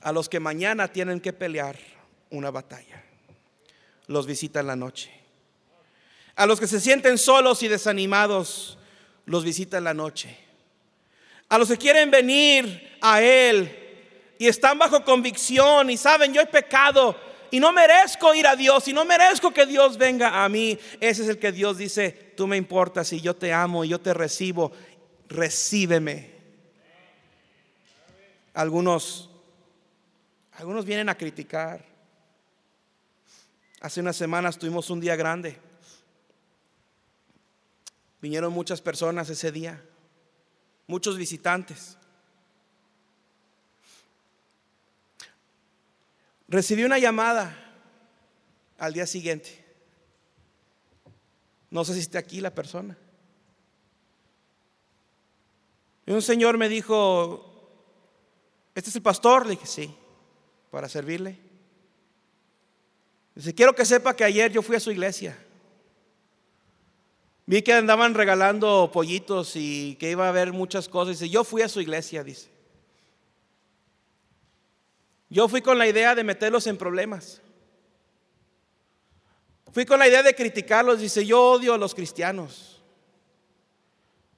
A: A los que mañana tienen que pelear una batalla los visita en la noche. A los que se sienten solos y desanimados, los visita en la noche. A los que quieren venir a Él y están bajo convicción y saben, yo he pecado y no merezco ir a Dios y no merezco que Dios venga a mí. Ese es el que Dios dice, tú me importas y yo te amo y yo te recibo, recíbeme. Algunos, algunos vienen a criticar. Hace unas semanas tuvimos un día grande. Vinieron muchas personas ese día, muchos visitantes. Recibí una llamada al día siguiente. No sé si está aquí la persona. Y un señor me dijo, ¿este es el pastor? Le dije, sí, para servirle. Dice, quiero que sepa que ayer yo fui a su iglesia. Vi que andaban regalando pollitos y que iba a haber muchas cosas. Dice, yo fui a su iglesia, dice. Yo fui con la idea de meterlos en problemas. Fui con la idea de criticarlos. Dice, yo odio a los cristianos.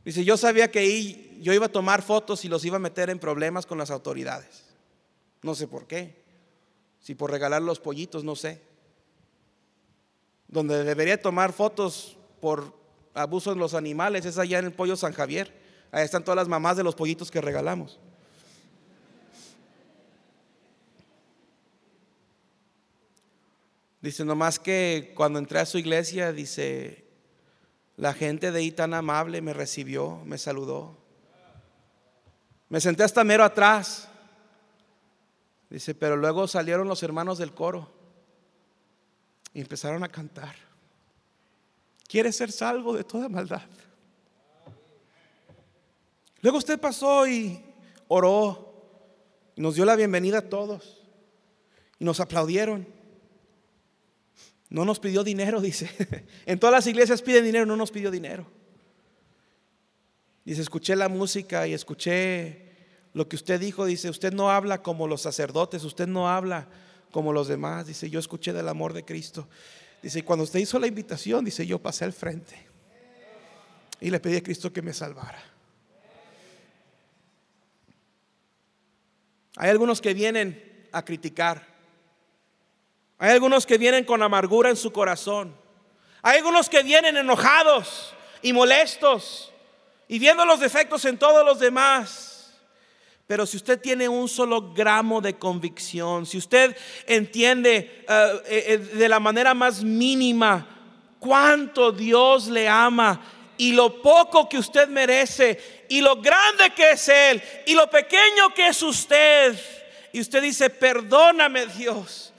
A: Dice, yo sabía que yo iba a tomar fotos y los iba a meter en problemas con las autoridades. No sé por qué. Si por regalar los pollitos, no sé donde debería tomar fotos por abuso de los animales, es allá en el pollo San Javier. Ahí están todas las mamás de los pollitos que regalamos. Dice nomás que cuando entré a su iglesia, dice, la gente de ahí tan amable me recibió, me saludó. Me senté hasta mero atrás. Dice, pero luego salieron los hermanos del coro y empezaron a cantar. Quiere ser salvo de toda maldad. Luego usted pasó y oró y nos dio la bienvenida a todos y nos aplaudieron. No nos pidió dinero, dice. En todas las iglesias piden dinero, no nos pidió dinero. Dice, escuché la música y escuché lo que usted dijo. Dice, usted no habla como los sacerdotes, usted no habla como los demás. Dice, yo escuché del amor de Cristo. Dice, cuando usted hizo la invitación, dice, yo pasé al frente. Y le pedí a Cristo que me salvara. Hay algunos que vienen a criticar. Hay algunos que vienen con amargura en su corazón. Hay algunos que vienen enojados y molestos y viendo los defectos en todos los demás. Pero si usted tiene un solo gramo de convicción, si usted entiende eh, eh, de la manera más mínima cuánto Dios le ama y lo poco que usted merece y lo grande que es Él y lo pequeño que es usted, y usted dice, perdóname Dios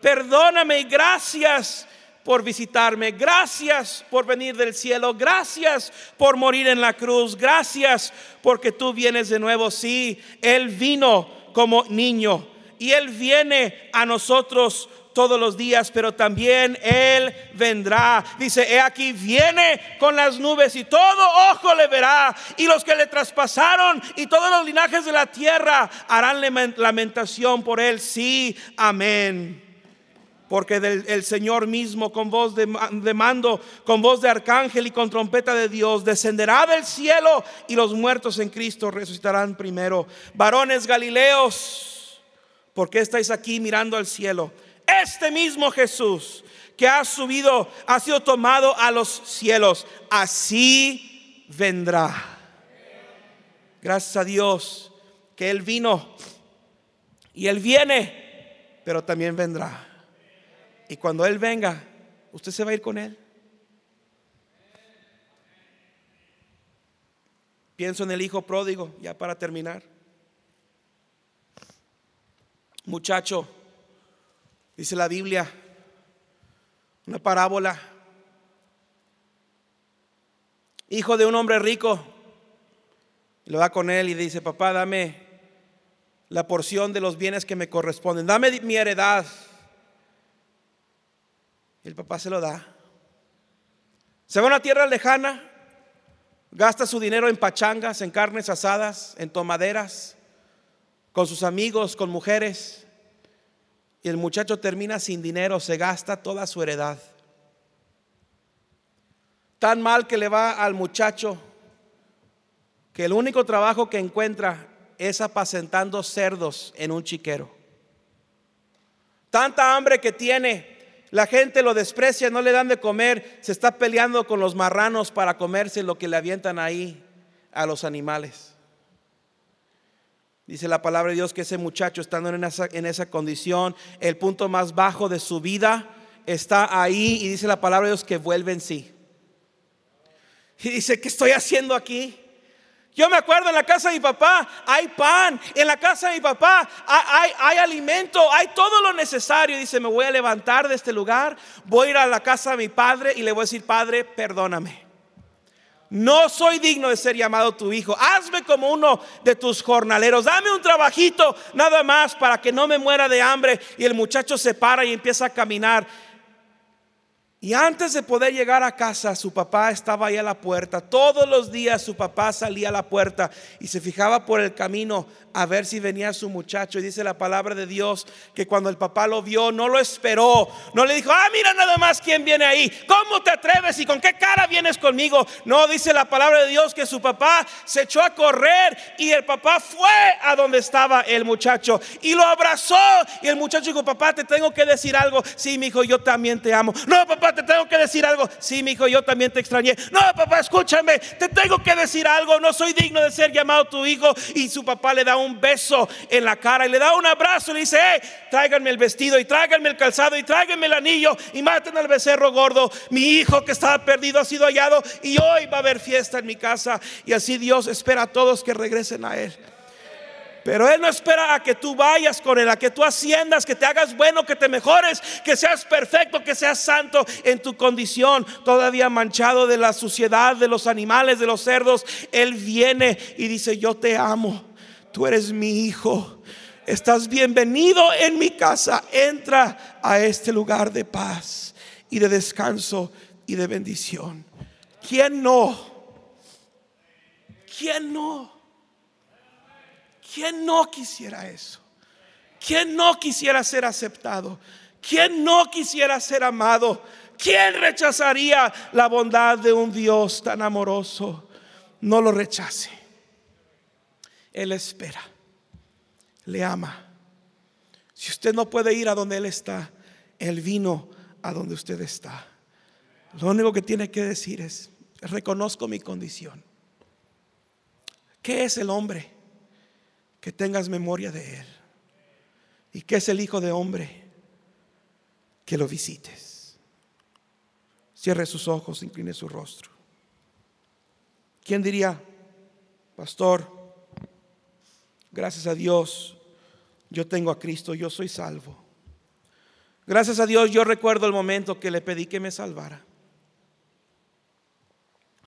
A: perdóname y gracias por visitarme, gracias por venir del cielo, gracias por morir en la cruz, gracias porque tú vienes de nuevo. Sí, Él vino como niño y Él viene a nosotros todos los días, pero también Él vendrá. Dice, he aquí, viene con las nubes y todo ojo le verá. Y los que le traspasaron y todos los linajes de la tierra harán lamentación por Él. Sí, amén porque el Señor mismo con voz de, de, mando, con voz de arcángel y con trompeta de Dios descenderá del cielo y los muertos en Cristo resucitarán primero. Varones Galileos, ¿por qué estáis aquí mirando al cielo? Este mismo Jesús que ha subido, ha sido tomado a los cielos, así vendrá. Gracias a Dios que Él vino y Él viene, pero también vendrá. Y cuando Él venga, usted se va a ir con Él. Pienso en el hijo pródigo, ya para terminar. Muchacho, dice la Biblia, una parábola. Hijo de un hombre rico, lo va con él y dice, papá, dame la porción de los bienes que me corresponden, dame mi heredad. El papá se lo da. Se va a una tierra lejana, gasta su dinero en pachangas, en carnes asadas, en tomaderas, con sus amigos, con mujeres. Y el muchacho termina sin dinero, se gasta toda su heredad. Tan mal que le va al muchacho que el único trabajo que encuentra es apacentando cerdos en un chiquero. Tanta hambre que tiene la gente lo desprecia, no le dan de comer, se está peleando con los marranos para comerse lo que le avientan ahí a los animales. Dice la palabra de Dios que ese muchacho estando en esa, condición, el punto más bajo de su vida, está ahí y dice la palabra de Dios que vuelve en sí. Y dice, ¿qué estoy haciendo aquí? Yo me acuerdo en la casa de mi papá hay pan, en la casa de mi papá hay, hay, alimento, hay todo lo necesario. Dice, me voy a levantar de este lugar, voy a ir a la casa de mi padre y le voy a decir, Padre, perdóname. No soy digno de ser llamado tu hijo. Hazme como uno de tus jornaleros. Dame un trabajito nada más para que no me muera de hambre. Y el muchacho se para y empieza a caminar. Y antes de poder llegar a casa, su papá estaba ahí a la puerta. Todos los días su papá salía a la puerta y se fijaba por el camino a ver si venía su muchacho. Y dice la palabra de Dios que cuando el papá lo vio, no lo esperó. No le dijo, ah, mira nada más quién viene ahí. ¿Cómo te atreves y con qué cara vienes conmigo? No, dice la palabra de Dios que su papá se echó a correr y el papá fue a donde estaba el muchacho y lo abrazó. Y el muchacho dijo, papá, te tengo que decir algo. Sí, mi hijo, yo también te amo. No, papá, te tengo que decir algo. Sí, mi hijo, yo también te extrañé. No, papá, escúchame, te tengo que decir algo. No soy digno de ser llamado tu hijo. Y su papá le da un beso en la cara y le da un abrazo y le dice, hey, tráiganme el vestido y tráiganme el calzado y tráiganme el anillo y maten al becerro gordo. Mi hijo que estaba perdido ha sido hallado y hoy va a haber fiesta en mi casa. Y así Dios espera a todos que regresen a Él. Pero Él no espera a que tú vayas con Él, a que tú asciendas, que te hagas bueno, que te mejores, que seas perfecto, que seas santo en tu condición, todavía manchado de la suciedad de los animales, de los cerdos. Él viene y dice, yo te amo tú eres mi hijo, estás bienvenido en mi casa, entra a este lugar de paz. y de descanso y de bendición. ¿Quién no? ¿Quién no? ¿Quién no quisiera eso? ¿Quién no quisiera ser aceptado? ¿Quién no quisiera ser amado? ¿Quién rechazaría la bondad de un Dios tan amoroso? No lo rechace. Él espera. Le ama. Si usted no puede ir a donde Él está, Él vino a donde usted está. Lo único que tiene que decir es, reconozco mi condición. ¿Qué es el hombre? Que tengas memoria de Él. ¿Y qué es el Hijo de Hombre? Que lo visites. Cierre sus ojos, incline su rostro. ¿Quién diría, pastor, gracias a Dios, yo tengo a Cristo, yo soy salvo? Gracias a Dios yo recuerdo el momento que le pedí que me salvara.